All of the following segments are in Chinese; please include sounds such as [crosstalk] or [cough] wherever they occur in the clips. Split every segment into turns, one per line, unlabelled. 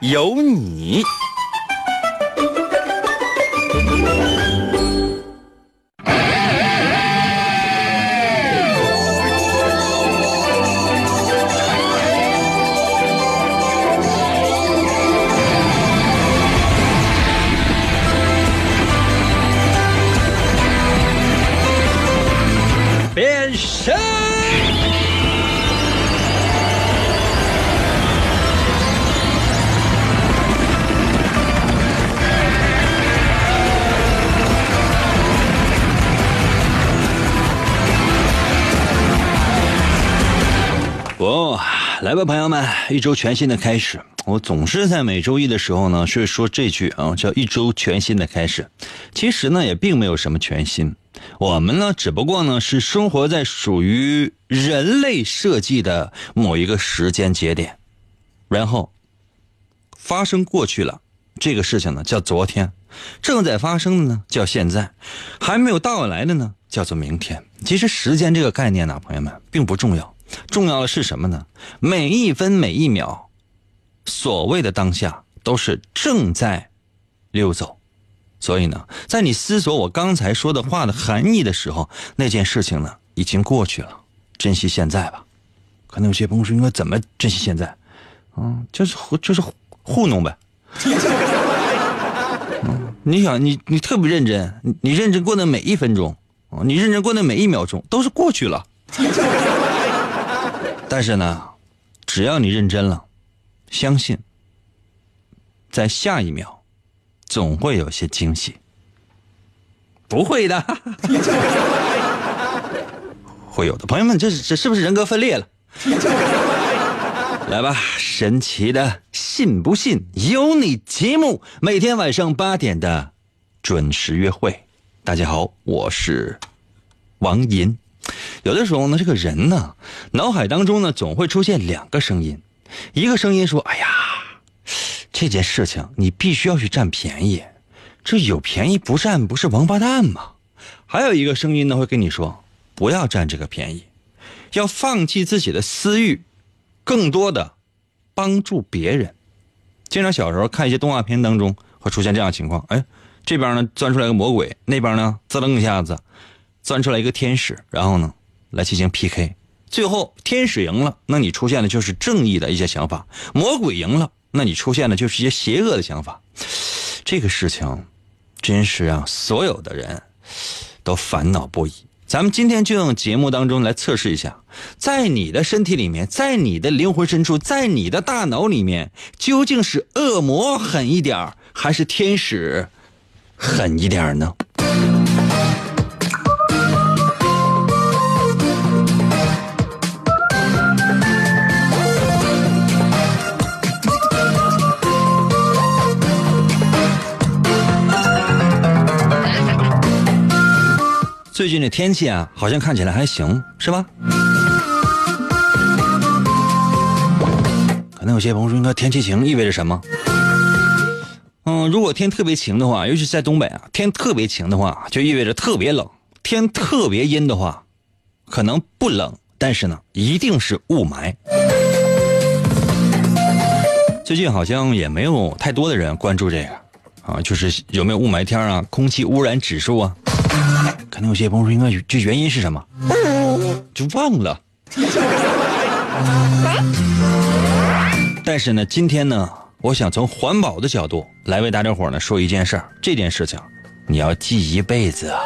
有你。来吧，朋友们，一周全新的开始。我总是在每周一的时候呢，是说这句啊，叫一周全新的开始。其实呢，也并没有什么全新。我们呢，只不过呢，是生活在属于人类设计的某一个时间节点，然后发生过去了。这个事情呢，叫昨天；正在发生的呢，叫现在；还没有到来的呢，叫做明天。其实时间这个概念呢，朋友们并不重要，重要的是什么呢？每一分每一秒，所谓的当下都是正在溜走。所以呢，在你思索我刚才说的话的含义的时候，那件事情呢已经过去了，珍惜现在吧。可能有些朋友说，应该怎么珍惜现在？嗯，就是就是糊弄呗。[laughs] 你想，你你特别认真，你你认真过的每一分钟，你认真过的每一秒钟都是过去了。但是呢，只要你认真了，相信，在下一秒。总会有些惊喜，不会的，[laughs] 会有的。朋友们，这是这是不是人格分裂了？[laughs] 来吧，神奇的信不信由你节目，每天晚上八点的准时约会。大家好，我是王银。有的时候呢，这个人呢，脑海当中呢，总会出现两个声音，一个声音说：“哎呀。”这件事情你必须要去占便宜，这有便宜不占不是王八蛋吗？还有一个声音呢会跟你说，不要占这个便宜，要放弃自己的私欲，更多的帮助别人。经常小时候看一些动画片当中会出现这样情况，哎，这边呢钻出来个魔鬼，那边呢滋楞一下子钻出来一个天使，然后呢来进行 PK，最后天使赢了，那你出现的就是正义的一些想法；魔鬼赢了。那你出现的就是一些邪恶的想法，这个事情真是让所有的人都烦恼不已。咱们今天就用节目当中来测试一下，在你的身体里面，在你的灵魂深处，在你的大脑里面，究竟是恶魔狠一点还是天使狠一点呢？最近的天气啊，好像看起来还行，是吧？可能有些朋友说，应该天气晴意味着什么？嗯，如果天特别晴的话，尤其在东北啊，天特别晴的话，就意味着特别冷；天特别阴的话，可能不冷，但是呢，一定是雾霾。最近好像也没有太多的人关注这个啊，就是有没有雾霾天啊，空气污染指数啊。可能有些朋友说，应该这原因是什么？就忘了。但是呢，今天呢，我想从环保的角度来为大家伙呢说一件事儿。这件事情你要记一辈子啊。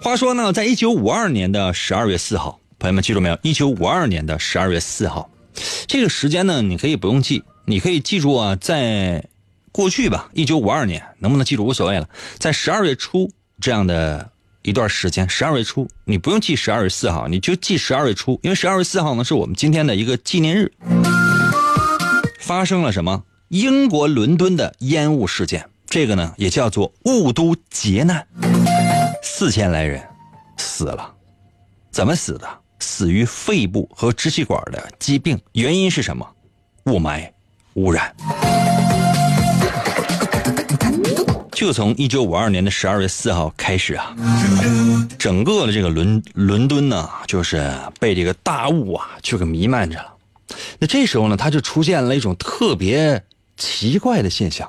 话说呢，在一九五二年的十二月四号，朋友们记住没有？一九五二年的十二月四号，这个时间呢，你可以不用记，你可以记住啊，在。过去吧，一九五二年能不能记住无所谓了。在十二月初这样的一段时间，十二月初你不用记十二月四号，你就记十二月初，因为十二月四号呢是我们今天的一个纪念日。发生了什么？英国伦敦的烟雾事件，这个呢也叫做雾都劫难，四千来人死了，怎么死的？死于肺部和支气管的疾病，原因是什么？雾霾污染。就从一九五二年的十二月四号开始啊，整个的这个伦伦敦呢，就是被这个大雾啊就给弥漫着了。那这时候呢，它就出现了一种特别奇怪的现象，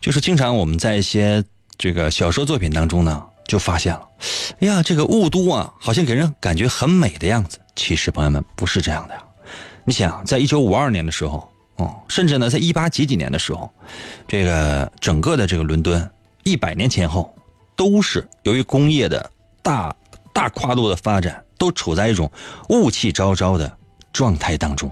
就是经常我们在一些这个小说作品当中呢，就发现了，哎呀，这个雾都啊，好像给人感觉很美的样子。其实朋友们不是这样的呀。你想，在一九五二年的时候。哦，甚至呢，在一八几几年的时候，这个整个的这个伦敦，一百年前后，都是由于工业的大大跨度的发展，都处在一种雾气昭昭的状态当中。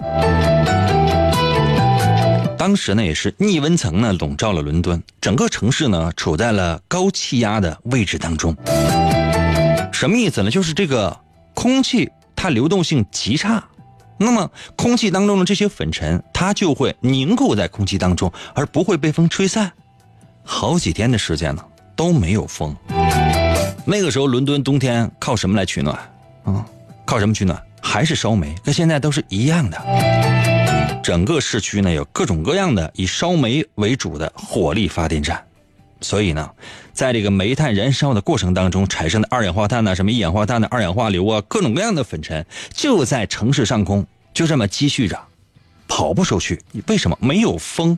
当时呢，也是逆温层呢笼罩了伦敦，整个城市呢处在了高气压的位置当中。什么意思呢？就是这个空气它流动性极差。那么，空气当中的这些粉尘，它就会凝固在空气当中，而不会被风吹散。好几天的时间呢，都没有风。那个时候，伦敦冬天靠什么来取暖？啊，靠什么取暖？还是烧煤，跟现在都是一样的。整个市区呢，有各种各样的以烧煤为主的火力发电站，所以呢，在这个煤炭燃烧的过程当中产生的二氧化碳呢，什么一氧化碳的二氧化硫啊，各种各样的粉尘，就在城市上空。就这么积蓄着，跑不出去。为什么没有风？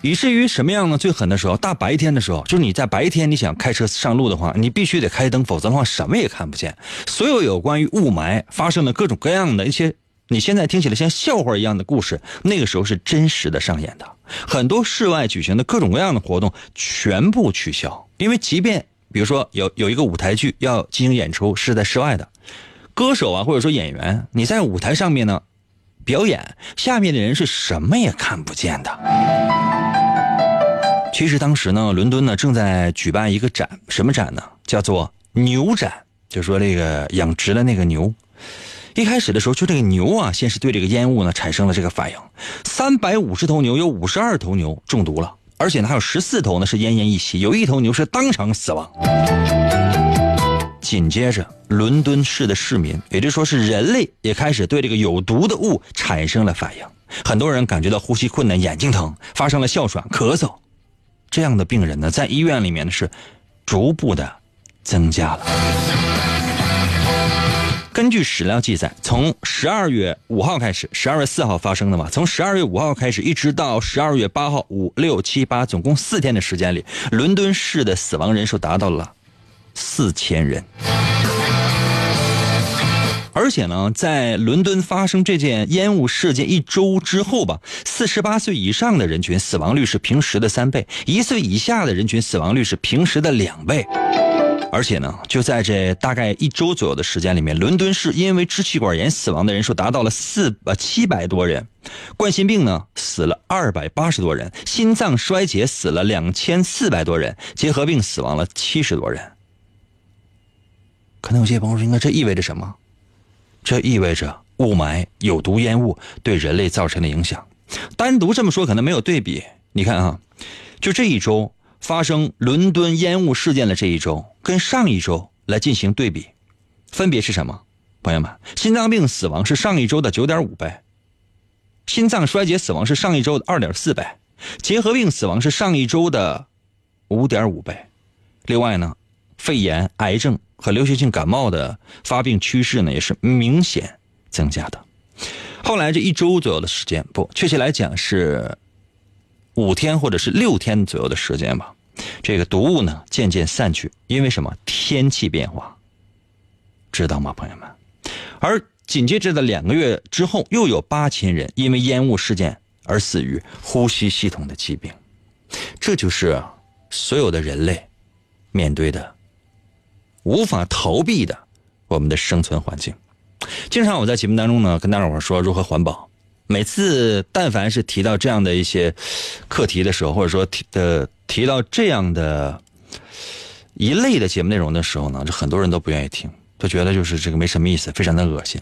以至于什么样呢？最狠的时候，大白天的时候，就是你在白天你想开车上路的话，你必须得开灯，否则的话什么也看不见。所有有关于雾霾发生的各种各样的一些，你现在听起来像笑话一样的故事，那个时候是真实的上演的。很多室外举行的各种各样的活动全部取消，因为即便比如说有有一个舞台剧要进行演出，是在室外的。歌手啊，或者说演员，你在舞台上面呢表演，下面的人是什么也看不见的。其实当时呢，伦敦呢正在举办一个展，什么展呢？叫做牛展，就说这个养殖的那个牛。一开始的时候，就这个牛啊，先是对这个烟雾呢产生了这个反应，三百五十头牛有五十二头牛中毒了，而且呢还有十四头呢是奄奄一息，有一头牛是当场死亡。紧接着，伦敦市的市民，也就是说是人类，也开始对这个有毒的雾产生了反应。很多人感觉到呼吸困难、眼睛疼，发生了哮喘、咳嗽。这样的病人呢，在医院里面呢是逐步的增加了。根据史料记载，从十二月五号开始，十二月四号发生的嘛，从十二月五号开始，一直到十二月八号，五六七八，总共四天的时间里，伦敦市的死亡人数达到了。四千人，而且呢，在伦敦发生这件烟雾事件一周之后吧，四十八岁以上的人群死亡率是平时的三倍，一岁以下的人群死亡率是平时的两倍。而且呢，就在这大概一周左右的时间里面，伦敦市因为支气管炎死亡的人数达到了四呃七百多人，冠心病呢死了二百八十多人，心脏衰竭死了两千四百多人，结核病死亡了七十多人。可能有些朋友说：“应该这意味着什么？这意味着雾霾、有毒烟雾对人类造成的影响。单独这么说可能没有对比。你看啊，就这一周发生伦敦烟雾事件的这一周，跟上一周来进行对比，分别是什么？朋友们，心脏病死亡是上一周的九点五倍，心脏衰竭死亡是上一周的二点四倍，结核病死亡是上一周的五点五倍。另外呢，肺炎、癌症。”和流行性感冒的发病趋势呢，也是明显增加的。后来这一周左右的时间，不，确切来讲是五天或者是六天左右的时间吧。这个毒雾呢渐渐散去，因为什么？天气变化，知道吗，朋友们？而紧接着的两个月之后，又有八千人因为烟雾事件而死于呼吸系统的疾病。这就是所有的人类面对的。无法逃避的，我们的生存环境。经常我在节目当中呢，跟大伙说如何环保。每次但凡是提到这样的一些课题的时候，或者说提的提到这样的一类的节目内容的时候呢，就很多人都不愿意听，都觉得就是这个没什么意思，非常的恶心。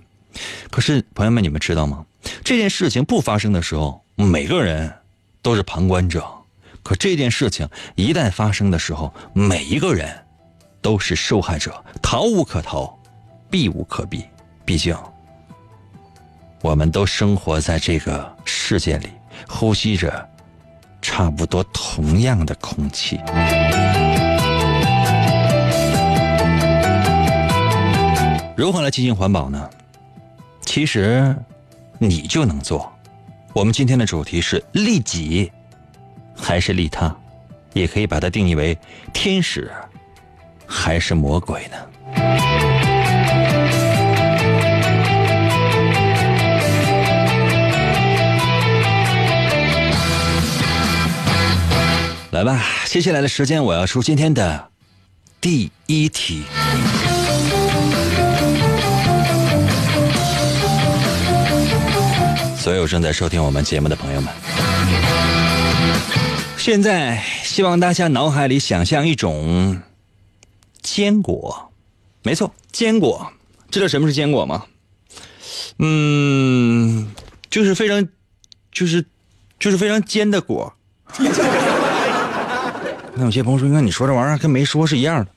可是朋友们，你们知道吗？这件事情不发生的时候，每个人都是旁观者；可这件事情一旦发生的时候，每一个人都是受害者，逃无可逃，避无可避。毕竟，我们都生活在这个世界里，呼吸着差不多同样的空气。如何来进行环保呢？其实，你就能做。我们今天的主题是利己还是利他，也可以把它定义为天使还是魔鬼呢？来吧，接下来的时间我要出今天的第一题。所有正在收听我们节目的朋友们，现在希望大家脑海里想象一种坚果，没错，坚果。知道什么是坚果吗？嗯，就是非常，就是，就是非常尖的果。那有些朋友说：“那你说这玩意儿跟没说是一样的。”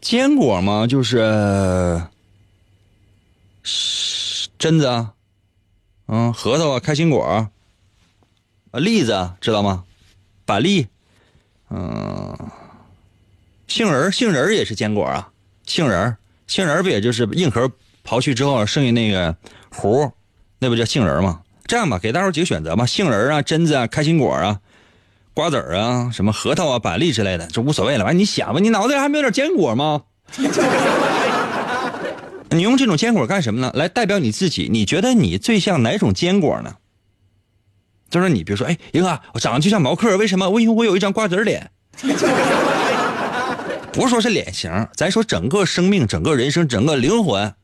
坚果嘛，就是榛子啊。嗯，核桃啊，开心果啊，栗子知道吗？板栗，嗯，杏仁杏仁也是坚果啊。杏仁杏仁不也就是硬壳刨去之后剩下那个核，那不叫杏仁吗？这样吧，给大伙几个选择吧：杏仁啊，榛子啊，开心果啊，瓜子啊，什么核桃啊，板栗之类的，这无所谓了。完，你想吧，你脑袋里还没有点坚果吗？[laughs] 你用这种坚果干什么呢？来代表你自己，你觉得你最像哪种坚果呢？就是你，比如说，哎，英哥，我长得就像毛克，为什么？我因为我有一张瓜子脸。[laughs] 不是说是脸型，咱说整个生命、整个人生、整个灵魂。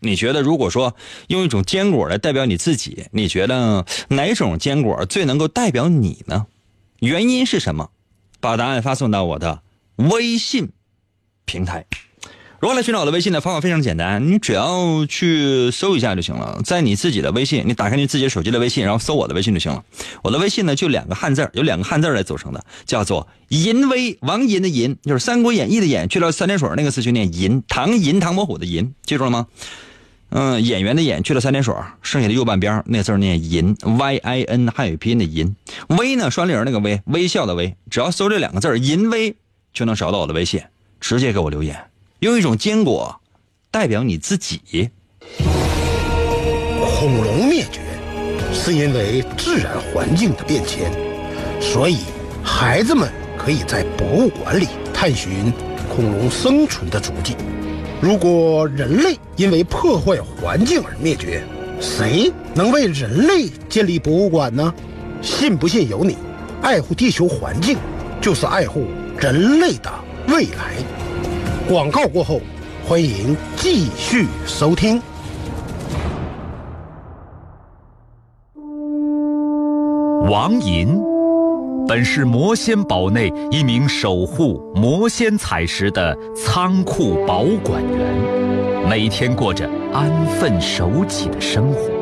你觉得，如果说用一种坚果来代表你自己，你觉得哪种坚果最能够代表你呢？原因是什么？把答案发送到我的微信平台。如何来寻找我的微信呢？方法非常简单，你只要去搜一下就行了。在你自己的微信，你打开你自己手机的微信，然后搜我的微信就行了。我的微信呢，就两个汉字，有两个汉字来组成的，叫做“银威”，王银的银，就是《三国演义》的演，去了三点水那个字就念银，唐银唐伯虎的银，记住了吗？嗯，演员的演去了三点水，剩下的右半边那字念银，Y I N 汉语拼音的银。微呢，双立人那个微，微笑的微，只要搜这两个字“银威”，就能找到我的微信，直接给我留言。用一种坚果代表你自己。
恐龙灭绝是因为自然环境的变迁，所以孩子们可以在博物馆里探寻恐龙生存的足迹。如果人类因为破坏环境而灭绝，谁能为人类建立博物馆呢？信不信由你。爱护地球环境，就是爱护人类的未来。广告过后，欢迎继续收听。
王银本是魔仙堡内一名守护魔仙彩石的仓库保管员，每天过着安分守己的生活。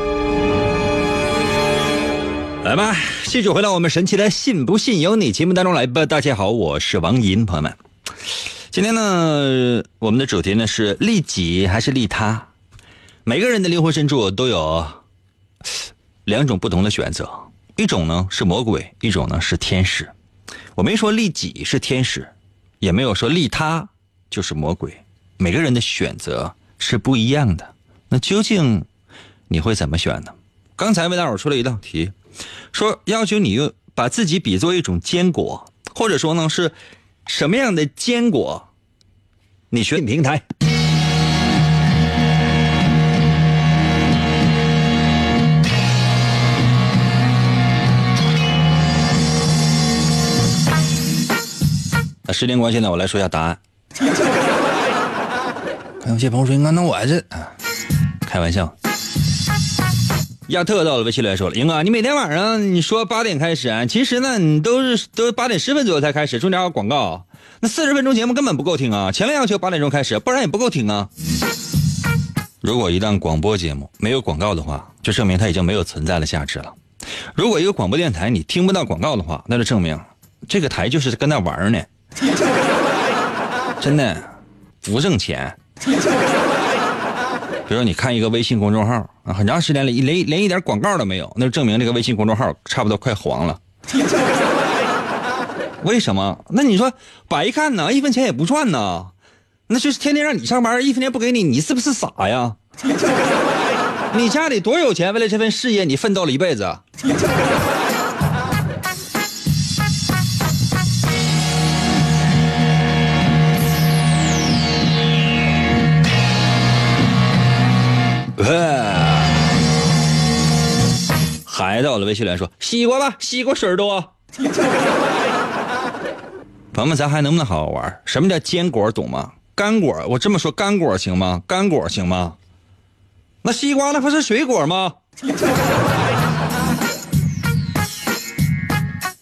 来吧，继续回到我们神奇的“信不信由你”节目当中来吧。大家好，我是王银，朋友们，今天呢，我们的主题呢是利己还是利他？每个人的灵魂深处都有两种不同的选择，一种呢是魔鬼，一种呢是天使。我没说利己是天使，也没有说利他就是魔鬼。每个人的选择是不一样的，那究竟你会怎么选呢？刚才为大伙出了一道题，说要求你用把自己比作一种坚果，或者说呢是什么样的坚果？你选平台。那时间关系呢，我来说一下答案。[laughs] 看有些朋友说：“那那我这……啊，开玩笑。”亚特到了微信来说了：“英哥，你每天晚上你说八点开始啊，其实呢你都是都八点十分左右才开始，中间还有广告，那四十分钟节目根本不够听啊！前面要求八点钟开始，不然也不够听啊。如果一档广播节目没有广告的话，就证明它已经没有存在的价值了。如果一个广播电台你听不到广告的话，那就证明这个台就是跟那玩呢，真的不挣钱。”比如说，你看一个微信公众号啊，很长时间连连连一点广告都没有，那就证明这个微信公众号差不多快黄了。[laughs] 为什么？那你说白看呢？一分钱也不赚呢？那就是天天让你上班，一分钱不给你，你是不是傻呀？[laughs] 你家里多有钱？为了这份事业，你奋斗了一辈子。[laughs] 还在，我的微信留言说：“西瓜吧，西瓜水多。”朋友们，咱还能不能好好玩？什么叫坚果，懂吗？干果，我这么说，干果行吗？干果行吗？那西瓜那不是水果吗？[laughs]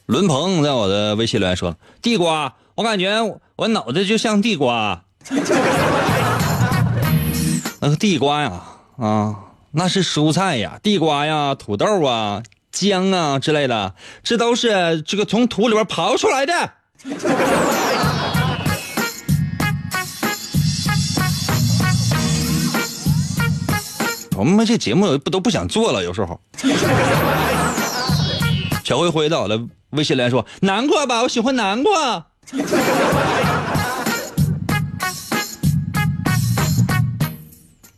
伦鹏在我的微信留言说：“地瓜，我感觉我脑袋就像地瓜。[laughs] ”那个地瓜呀，啊。那是蔬菜呀，地瓜呀，土豆啊，姜啊之类的，这都是这个从土里边刨出来的。[laughs] 我们这节目不都不想做了，有时候。小灰灰到了，微信来说南瓜吧，我喜欢南瓜。[laughs]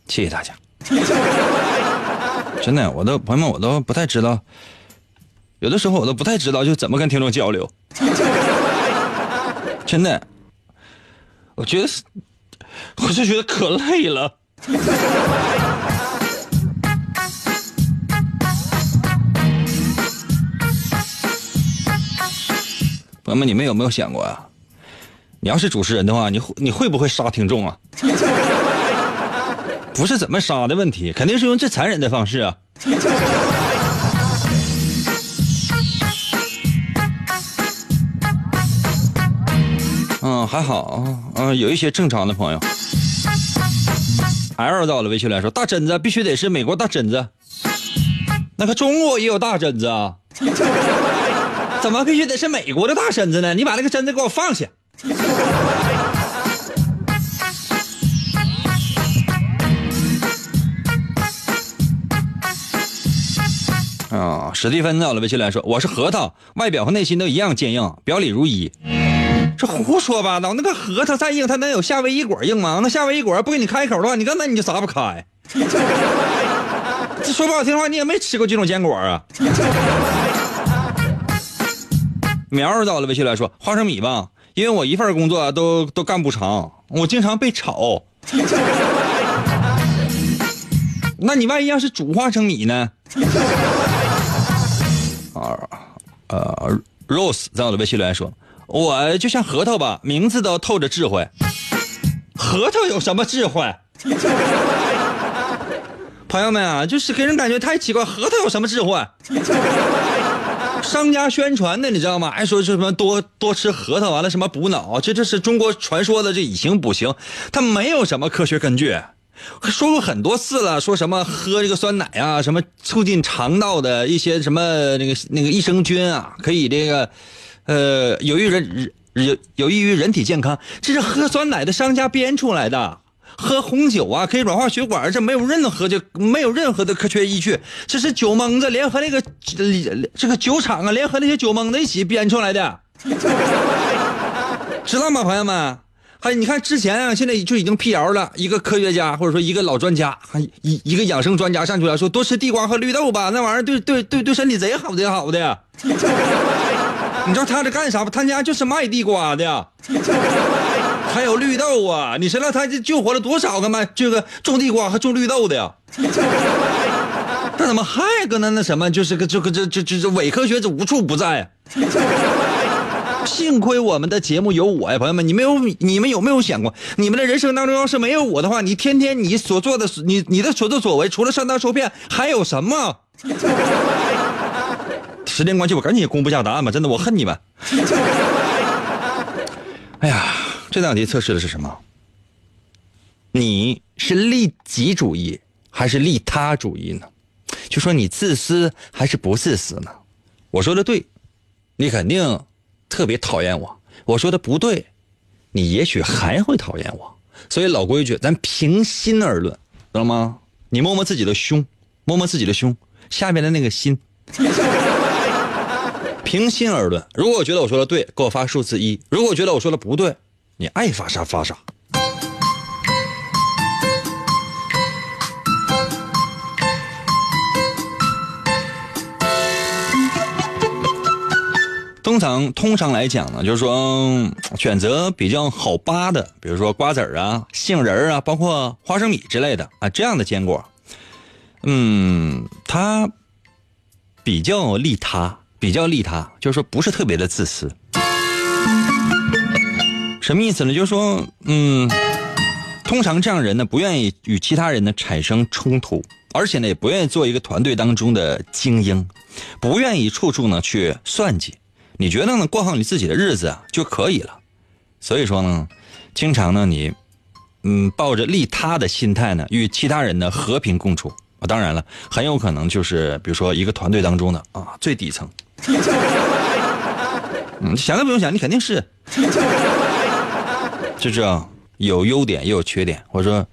谢谢大家。[laughs] 真的，我都朋友们，我都不太知道，有的时候我都不太知道就怎么跟听众交流。[laughs] 真的，我觉得是，我就觉得可累了。[laughs] 朋友们，你们有没有想过啊？你要是主持人的话，你会你会不会杀听众啊？不是怎么杀的问题，肯定是用最残忍的方式啊！嗯，还好，嗯，有一些正常的朋友。L 到了微信来说，大疹子必须得是美国大疹子，那个中国也有大疹子啊？怎么必须得是美国的大疹子呢？你把那个针子给我放下！啊，史蒂芬到了微信来说：“我是核桃，外表和内心都一样坚硬，表里如一。”这胡说八道！那个核桃再硬，它能有夏威夷果硬吗？那夏威夷果不给你开口的话，你根本你就砸不开。[laughs] 这说不好听的话，你也没吃过这种坚果啊。苗儿到了微信来说：“花生米吧，因为我一份工作都都干不长，我经常被炒。[laughs] 那你万一要是煮花生米呢？”啊，呃，Rose 在我的微信留言说：“我就像核桃吧，名字都透着智慧。核桃有什么智慧？[laughs] 朋友们啊，就是给人感觉太奇怪。核桃有什么智慧？商家宣传的，你知道吗？还说什么多多吃核桃，完了什么补脑，这这是中国传说的这以形补形，它没有什么科学根据。”说过很多次了，说什么喝这个酸奶啊，什么促进肠道的一些什么那个那个益生菌啊，可以这个，呃，有益人人有有益于人体健康。这是喝酸奶的商家编出来的。喝红酒啊，可以软化血管，这没有任何就没有任何的科学依据。这是酒蒙子联合那个这个酒厂啊，联合那些酒蒙子一起编出来的。知道吗，朋友们？还你看之前啊，现在就已经辟谣了，一个科学家或者说一个老专家，还一一个养生专家上去了，说多吃地瓜和绿豆吧，那玩意儿对对对对身体贼好贼好的。[laughs] 你知道他这干啥不？他家就是卖地瓜的，还有绿豆啊！你知道他这救活了多少个卖这个种地瓜和种绿豆的呀？他怎么还搁那那什么？就是个这个这这这这伪科学，这无处不在啊！幸亏我们的节目有我呀，朋友们，你们有你们有没有想过，你们的人生当中要是没有我的话，你天天你所做的你你的所作所为，除了上当受骗，还有什么？[laughs] 时间关系，我赶紧公布下答案吧，真的，我恨你们。[laughs] 哎呀，这道题测试的是什么？你是利己主义还是利他主义呢？就说你自私还是不自私呢？我说的对，你肯定。特别讨厌我，我说的不对，你也许还会讨厌我。所以老规矩，咱平心而论，知道吗？你摸摸自己的胸，摸摸自己的胸下面的那个心，[laughs] 平心而论。如果我觉得我说的对，给我发数字一；如果觉得我说的不对，你爱发啥发啥。通常通常来讲呢，就是说选择比较好扒的，比如说瓜子儿啊、杏仁儿啊，包括花生米之类的啊，这样的坚果，嗯，它比较利他，比较利他，就是说不是特别的自私。什么意思呢？就是说，嗯，通常这样人呢，不愿意与其他人呢产生冲突，而且呢，也不愿意做一个团队当中的精英，不愿意处处呢去算计。你觉得呢？过好你自己的日子啊就可以了。所以说呢，经常呢你，嗯，抱着利他的心态呢，与其他人呢和平共处啊。当然了，很有可能就是比如说一个团队当中的啊最底层。[laughs] 嗯，想都不用想，你肯定是。[laughs] 就这样，有优点也有缺点，或者说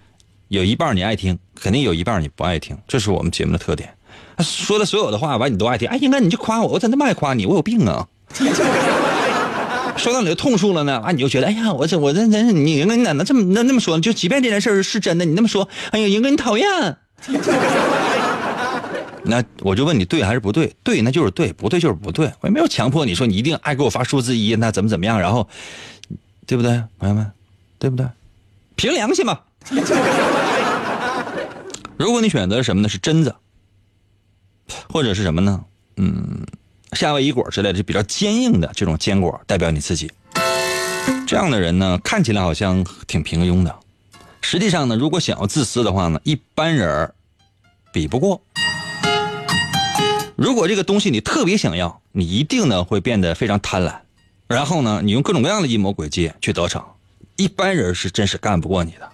有一半你爱听，肯定有一半你不爱听，这是我们节目的特点。说的所有的话完你都爱听，哎，应该你就夸我，我怎么那么爱夸你？我有病啊！[laughs] 说到你的痛处了呢，啊，你就觉得，哎呀，我这我这真是你，英哥你咋能这么那那么说呢？就即便这件事是真的，你那么说，哎呀，英哥你讨厌。[laughs] 那我就问你对还是不对？对，那就是对；不对就是不对。我也没有强迫你说你一定爱给我发数字一，那怎么怎么样？然后，对不对，朋友们？对不对？凭良心嘛。[laughs] 如果你选择什么呢？是榛子，或者是什么呢？嗯。夏威夷果之类的就比较坚硬的这种坚果，代表你自己。这样的人呢，看起来好像挺平庸的，实际上呢，如果想要自私的话呢，一般人比不过。如果这个东西你特别想要，你一定呢会变得非常贪婪，然后呢，你用各种各样的阴谋诡计去得逞，一般人是真是干不过你的。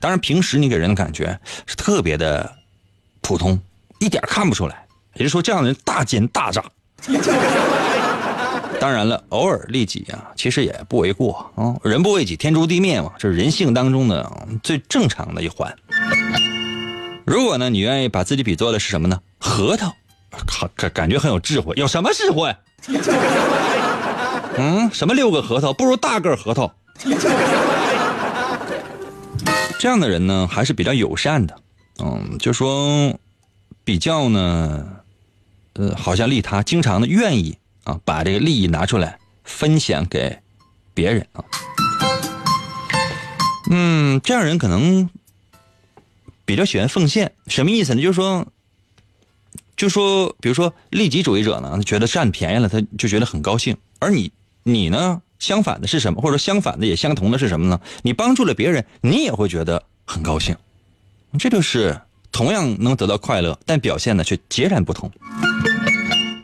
当然，平时你给人的感觉是特别的普通，一点看不出来。也就是说，这样的人大奸大诈。[laughs] 当然了，偶尔利己啊，其实也不为过啊。人不为己，天诛地灭嘛，这是人性当中的最正常的一环。如果呢，你愿意把自己比作的是什么呢？核桃，感感觉很有智慧。有什么智慧？[laughs] 嗯，什么六个核桃不如大个核桃？这样的人呢，还是比较友善的。嗯，就说比较呢。呃，好像利他，经常的愿意啊，把这个利益拿出来分享给别人啊。嗯，这样人可能比较喜欢奉献，什么意思呢？就是说，就说，比如说利己主义者呢，他觉得占便宜了，他就觉得很高兴。而你，你呢，相反的是什么？或者说相反的也相同的是什么呢？你帮助了别人，你也会觉得很高兴。这就是同样能得到快乐，但表现呢却截然不同。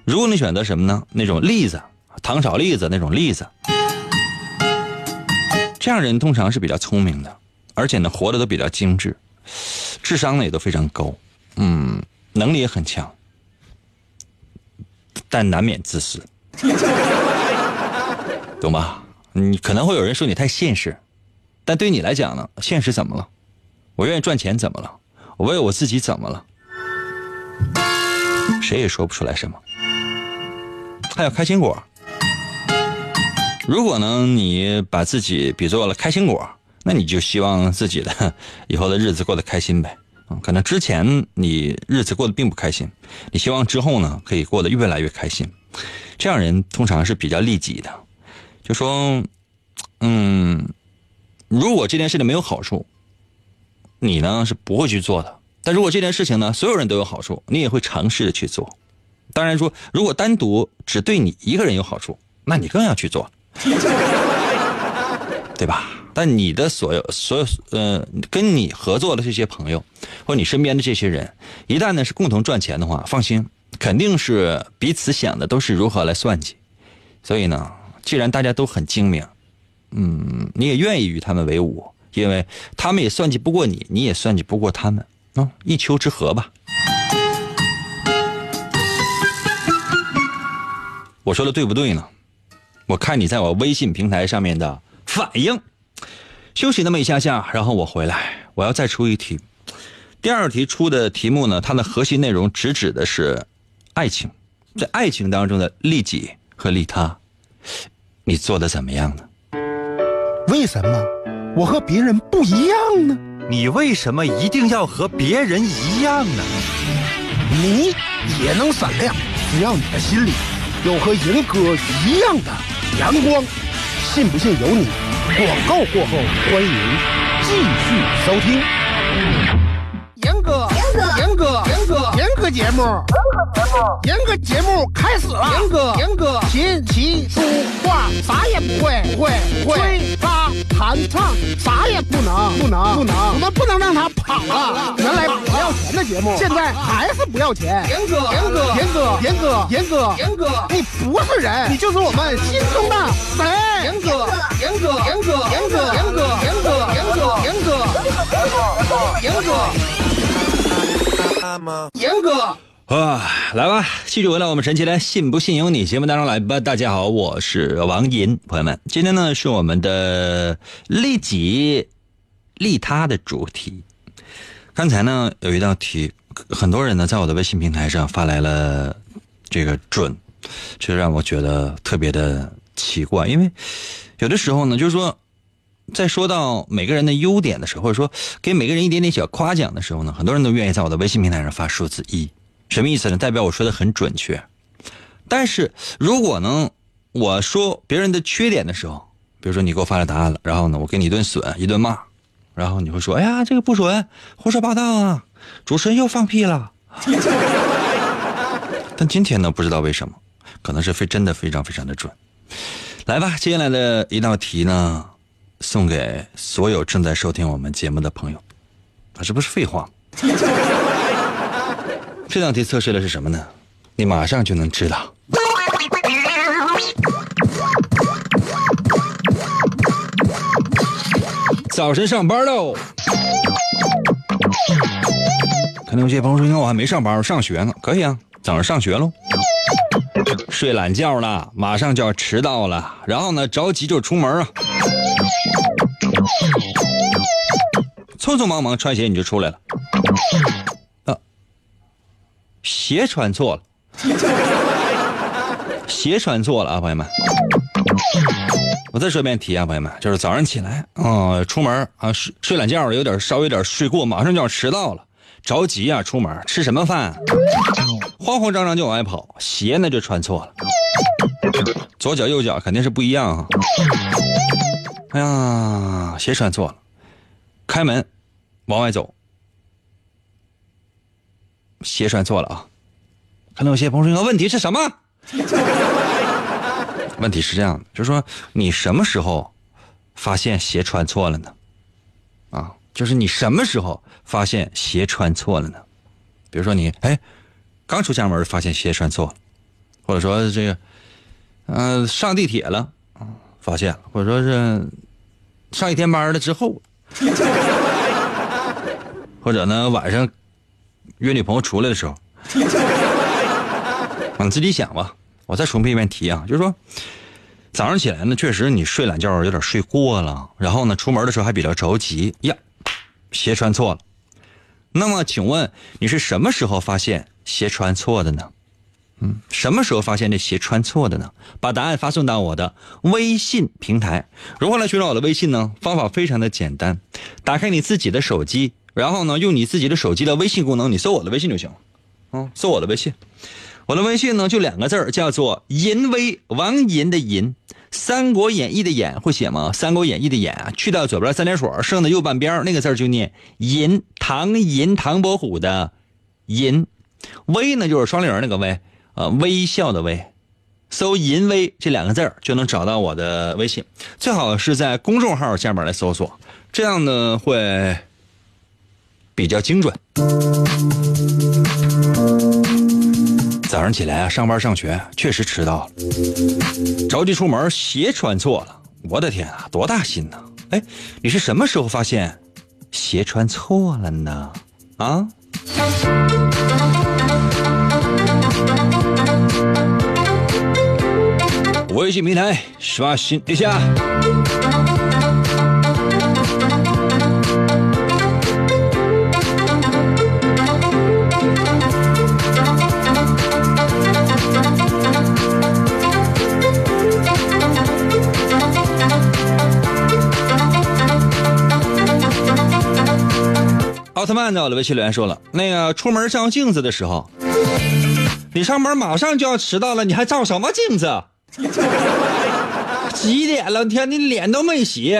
如果你选择什么呢？那种栗子，糖炒栗子那种栗子，这样人通常是比较聪明的，而且呢活的都比较精致，智商呢也都非常高，嗯，能力也很强，但难免自私，[laughs] 懂吧？你可能会有人说你太现实，但对你来讲呢，现实怎么了？我愿意赚钱怎么了？我为我自己怎么了？谁也说不出来什么。还有开心果，如果呢，你把自己比作了开心果，那你就希望自己的 [laughs] 以后的日子过得开心呗。啊，可能之前你日子过得并不开心，你希望之后呢可以过得越来越开心。这样人通常是比较利己的，就说，嗯，如果这件事情没有好处，你呢是不会去做的。但如果这件事情呢，所有人都有好处，你也会尝试着去做。当然说，如果单独只对你一个人有好处，那你更要去做，[laughs] 对吧？但你的所有所有呃，跟你合作的这些朋友，或者你身边的这些人，一旦呢是共同赚钱的话，放心，肯定是彼此想的都是如何来算计。所以呢，既然大家都很精明，嗯，你也愿意与他们为伍，因为他们也算计不过你，你也算计不过他们，啊，一丘之貉吧。我说的对不对呢？我看你在我微信平台上面的反应。休息那么一下下，然后我回来，我要再出一题。第二题出的题目呢，它的核心内容直指的是爱情，在爱情当中的利己和利他，你做的怎么样呢？
为什么我和别人不一样呢？
你为什么一定要和别人一样呢？
你也能闪亮，只要你的心里有和银哥一样的阳光。信不信由你。广告过后，欢迎继续收听。严哥，严哥，严哥，严哥，严哥节目，严哥节目开始了。严哥，严哥，琴棋书画啥也不会，不会，不会。吹拉弹唱啥也不能，不能，不能。我们不能让他跑了。原来不要钱的节目，现在还是不要钱。严哥，严哥，严哥，严哥，严哥，严哥，你不是人，你就是我们心中的神。严哥，严哥，严哥，严哥，严哥，严哥，严哥，严哥，严哥，严哥。
啊，来吧，继续回来我们神奇的“信不信由你”节目当中来吧。大家好，我是王银，朋友们，今天呢是我们的利己利他的主题。刚才呢有一道题，很多人呢在我的微信平台上发来了这个准，这让我觉得特别的奇怪，因为有的时候呢，就是说，在说到每个人的优点的时候，或者说给每个人一点点小夸奖的时候呢，很多人都愿意在我的微信平台上发数字一。什么意思呢？代表我说的很准确。但是如果呢，我说别人的缺点的时候，比如说你给我发了答案了，然后呢，我给你一顿损，一顿骂，然后你会说：“哎呀，这个不准，胡说八道啊！主持人又放屁了。[laughs] ”但今天呢，不知道为什么，可能是非真的非常非常的准。来吧，接下来的一道题呢，送给所有正在收听我们节目的朋友。啊，这不是废话？这道题测试的是什么呢？你马上就能知道。早晨上班喽！可能有些朋友说：“那我还没上班，上学呢。”可以啊，早上上学喽。睡懒觉了，马上就要迟到了，然后呢，着急就出门啊，匆匆忙忙穿鞋你就出来了。鞋穿错了，[laughs] 鞋穿错了啊，朋友们！我再说一遍题啊，朋友们，就是早上起来啊，出门啊，睡睡懒觉有点稍微有点睡过，马上就要迟到了，着急啊，出门吃什么饭？慌慌张张就往外跑，鞋呢就穿错了，左脚右脚肯定是不一样啊！哎呀，鞋穿错了，开门往外走。鞋穿错了啊！看到有些朋友说：“问题是什么？” [laughs] 问题是这样的，就是说你什么时候发现鞋穿错了呢？啊，就是你什么时候发现鞋穿错了呢？比如说你哎，刚出家门发现鞋穿错了，或者说这个嗯上地铁了发现了，或者说是上一天班了之后，或者呢晚上。约女朋友出来的时候，[laughs] 你自己想吧。我再重复一遍题啊，就是说，早上起来呢，确实你睡懒觉有点睡过了，然后呢，出门的时候还比较着急呀，鞋穿错了。那么，请问你是什么时候发现鞋穿错的呢？嗯，什么时候发现这鞋穿错的呢？把答案发送到我的微信平台。如何来寻找我的微信呢？方法非常的简单，打开你自己的手机，然后呢，用你自己的手机的微信功能，你搜我的微信就行。嗯，搜我的微信。我的微信呢就两个字，叫做“淫威”，王淫的淫，《三国演义》的演会写吗？《三国演义》的演啊，去掉左边三点水，剩的右半边那个字就念淫。唐寅，唐伯虎的淫，威呢就是双立人那个威，呃，微笑的微。搜“淫威”这两个字就能找到我的微信，最好是在公众号下面来搜索，这样呢会比较精准。早上起来啊，上班上学确实迟到了，着急出门，鞋穿错了。我的天啊，多大心呐！哎，你是什么时候发现鞋穿错了呢？啊？微信平台刷新一下。奥特曼在我的微信留言说了，那个出门照镜子的时候，你上班马上就要迟到了，你还照什么镜子？几点了？天，你脸都没洗。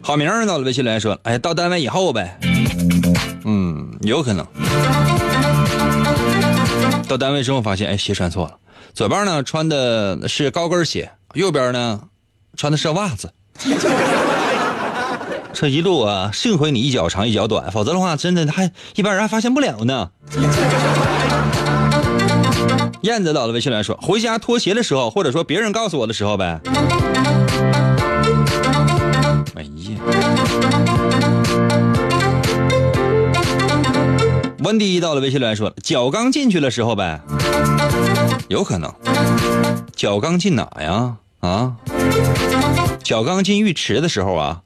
好名儿在我的微信留言说，哎，到单位以后呗。嗯，有可能。到单位之后发现，哎，鞋穿错了，左边呢穿的是高跟鞋，右边呢穿的是袜子。这一路啊，幸亏你一脚长一脚短，否则的话，真的还一般人还发现不了呢。燕子到了微信来说，回家脱鞋的时候，或者说别人告诉我的时候呗。哎呀，温迪到了微信来说，脚刚进去的时候呗，有可能。脚刚进哪呀？啊？脚刚进浴池的时候啊？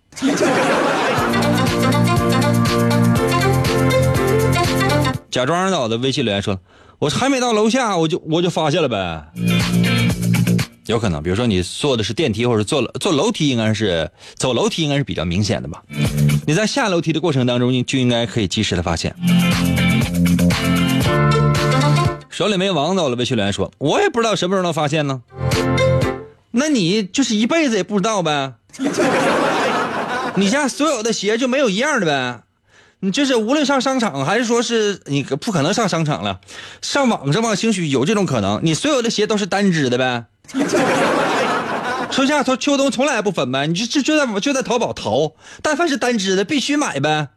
假装到的微信留言说：“我还没到楼下，我就我就发现了呗。”有可能，比如说你坐的是电梯，或者坐了坐楼梯，应该是走楼梯，应该是比较明显的吧？你在下楼梯的过程当中，你就应该可以及时的发现。手里没王到了，微信留言说：“我也不知道什么时候能发现呢。”那你就是一辈子也不知道呗？你家所有的鞋就没有一样的呗？你就是无论上商场还是说是你不可能上商场了，上网上吧，兴许有这种可能。你所有的鞋都是单只的呗？[laughs] 春夏秋秋冬从来不分呗？你就就就在就在淘宝淘，但凡是单只的必须买呗。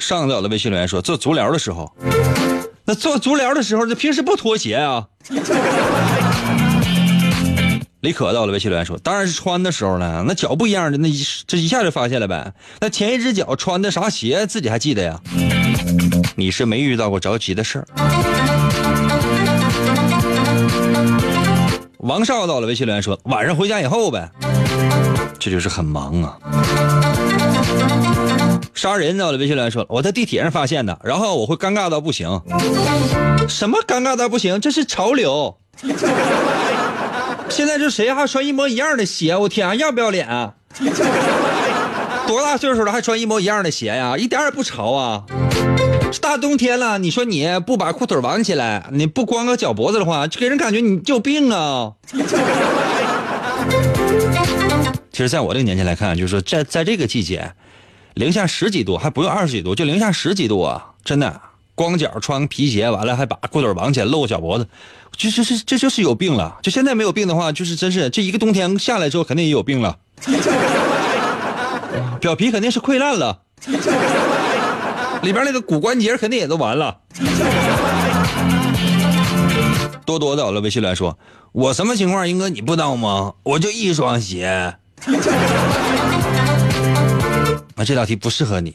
上到了微信留言说做足疗的时候，那做足疗的时候，那平时不脱鞋啊？李可到了微信留言说：“当然是穿的时候了，那脚不一样的，那一这一下就发现了呗。那前一只脚穿的啥鞋，自己还记得呀？你是没遇到过着急的事儿。”王少到了微信留言说：“晚上回家以后呗，这就是很忙啊。”杀人到了微信留言说：“我在地铁上发现的，然后我会尴尬到不行。什么尴尬到不行？这是潮流。”现在这谁还穿一模一样的鞋？我天啊，要不要脸啊？多大岁数了还穿一模一样的鞋呀？一点也不潮啊！大冬天了，你说你不把裤腿挽起来，你不光个脚脖子的话，就给人感觉你有病啊！其实，在我这个年纪来看，就是说，在在这个季节，零下十几度还不用二十几度，就零下十几度啊，真的。光脚穿皮鞋，完了还把裤腿绑起来露脚脖子，这这这这就是有病了。就现在没有病的话，就是真是这一个冬天下来之后，肯定也有病了。表皮肯定是溃烂了，里边那个骨关节肯定也都完了。多多到了微信来说，我什么情况，英哥你不知道吗？我就一双鞋。啊，这道题不适合你。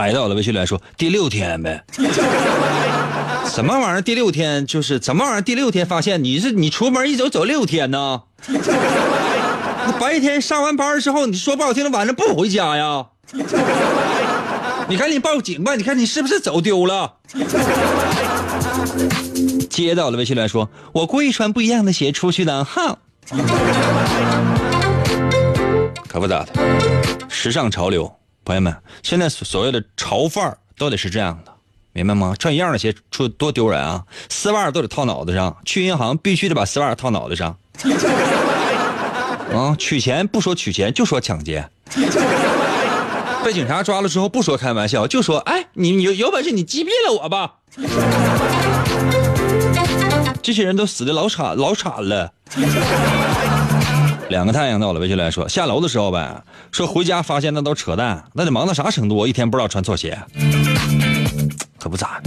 海到了微信来说第六天呗，什么玩意儿？第六天就是什么玩意儿？第六天发现你是你出门一走走六天呢？[laughs] 那白天上完班之后，你说不好听的，晚上不回家呀？你赶紧报警吧！你看你是不是走丢了？接到了微信来说，我故意穿不一样的鞋出去的，哈。可不咋的，时尚潮流，朋友们，现在所所谓的潮范儿都得是这样的，明白吗？穿一样的鞋出多丢人啊！丝袜都得套脑袋上，去银行必须得把丝袜套脑袋上。[laughs] 啊，取钱不说取钱，就说抢劫。被警察抓了之后，不说开玩笑，就说：“哎，你有有本事你击毙了我吧！”这些人都死的老惨老惨了。两个太阳到了，微信来说下楼的时候呗，说回家发现那都扯淡，那得忙到啥程度？一天不知道穿错鞋，可不咋。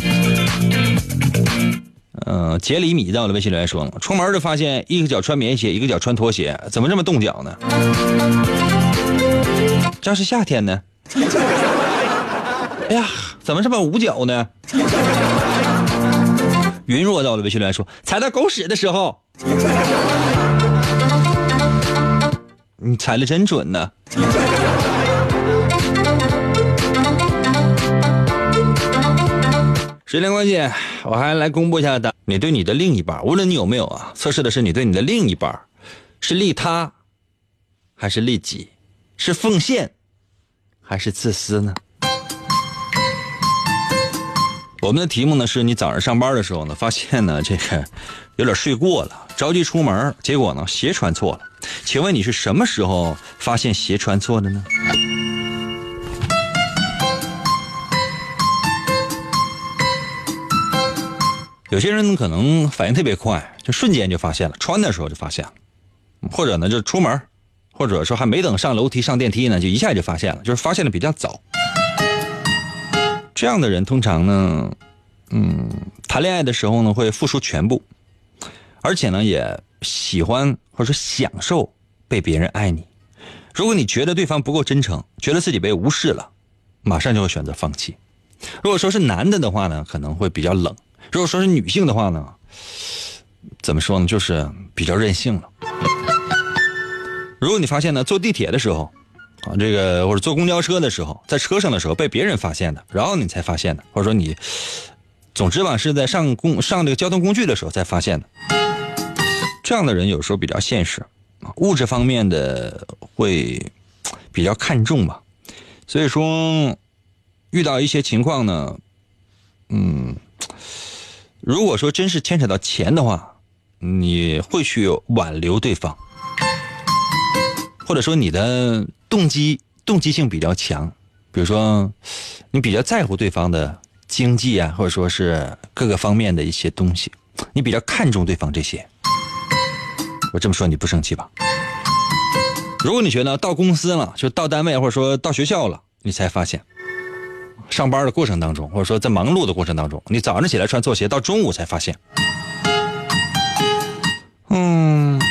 嗯，杰里米到了，微信来说出门就发现一个脚穿棉鞋，一个脚穿拖鞋，怎么这么冻脚呢？这是夏天呢？[laughs] 哎呀，怎么这么捂脚呢？[laughs] 云若到了，微信来说踩到狗屎的时候。你猜的真准呢！[laughs] 时间关系，我还来公布一下的，你对你的另一半，无论你有没有啊，测试的是你对你的另一半，是利他，还是利己，是奉献，还是自私呢？我们的题目呢，是你早上上班的时候呢，发现呢这个有点睡过了，着急出门，结果呢鞋穿错了。请问你是什么时候发现鞋穿错的呢？有些人可能反应特别快，就瞬间就发现了，穿的时候就发现了，或者呢就出门，或者说还没等上楼梯上电梯呢，就一下就发现了，就是发现的比较早。这样的人通常呢，嗯，谈恋爱的时候呢会付出全部，而且呢也喜欢或者说享受被别人爱你。如果你觉得对方不够真诚，觉得自己被无视了，马上就会选择放弃。如果说是男的的话呢，可能会比较冷；如果说是女性的话呢，怎么说呢，就是比较任性了。如果你发现呢，坐地铁的时候。啊，这个或者坐公交车的时候，在车上的时候被别人发现的，然后你才发现的，或者说你，总之吧，是在上公上这个交通工具的时候才发现的。这样的人有时候比较现实，物质方面的会比较看重吧。所以说，遇到一些情况呢，嗯，如果说真是牵扯到钱的话，你会去挽留对方，或者说你的。动机动机性比较强，比如说，你比较在乎对方的经济啊，或者说是各个方面的一些东西，你比较看重对方这些。我这么说你不生气吧？如果你觉得到公司了，就到单位或者说到学校了，你才发现，上班的过程当中，或者说在忙碌的过程当中，你早上起来穿错鞋，到中午才发现，嗯。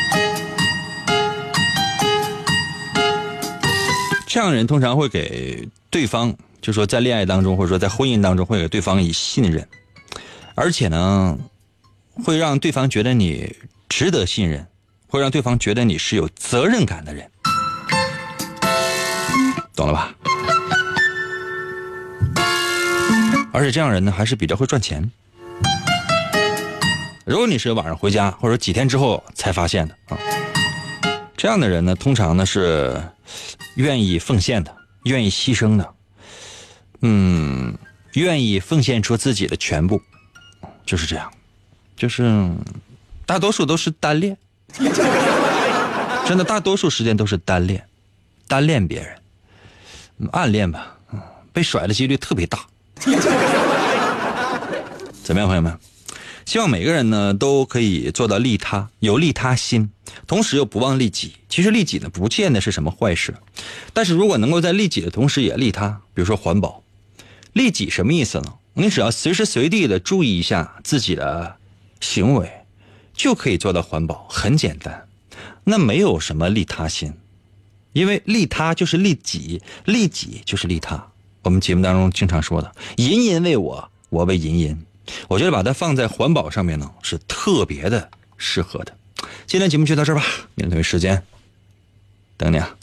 这样的人通常会给对方，就说在恋爱当中，或者说在婚姻当中，会给对方以信任，而且呢，会让对方觉得你值得信任，会让对方觉得你是有责任感的人，懂了吧？而且这样人呢，还是比较会赚钱。如果你是晚上回家，或者几天之后才发现的啊，这样的人呢，通常呢是。愿意奉献的，愿意牺牲的，嗯，愿意奉献出自己的全部，就是这样，就是大多数都是单恋，[laughs] 真的大多数时间都是单恋，单恋别人，暗恋吧，被甩的几率特别大，[laughs] 怎么样，朋友们？希望每个人呢都可以做到利他，有利他心，同时又不忘利己。其实利己呢不见得是什么坏事，但是如果能够在利己的同时也利他，比如说环保，利己什么意思呢？你只要随时随地的注意一下自己的行为，就可以做到环保，很简单。那没有什么利他心，因为利他就是利己，利己就是利他。我们节目当中经常说的“人人为我，我为人人”。我觉得把它放在环保上面呢，是特别的适合的。今天节目就到这儿吧，明天同一时间等你啊。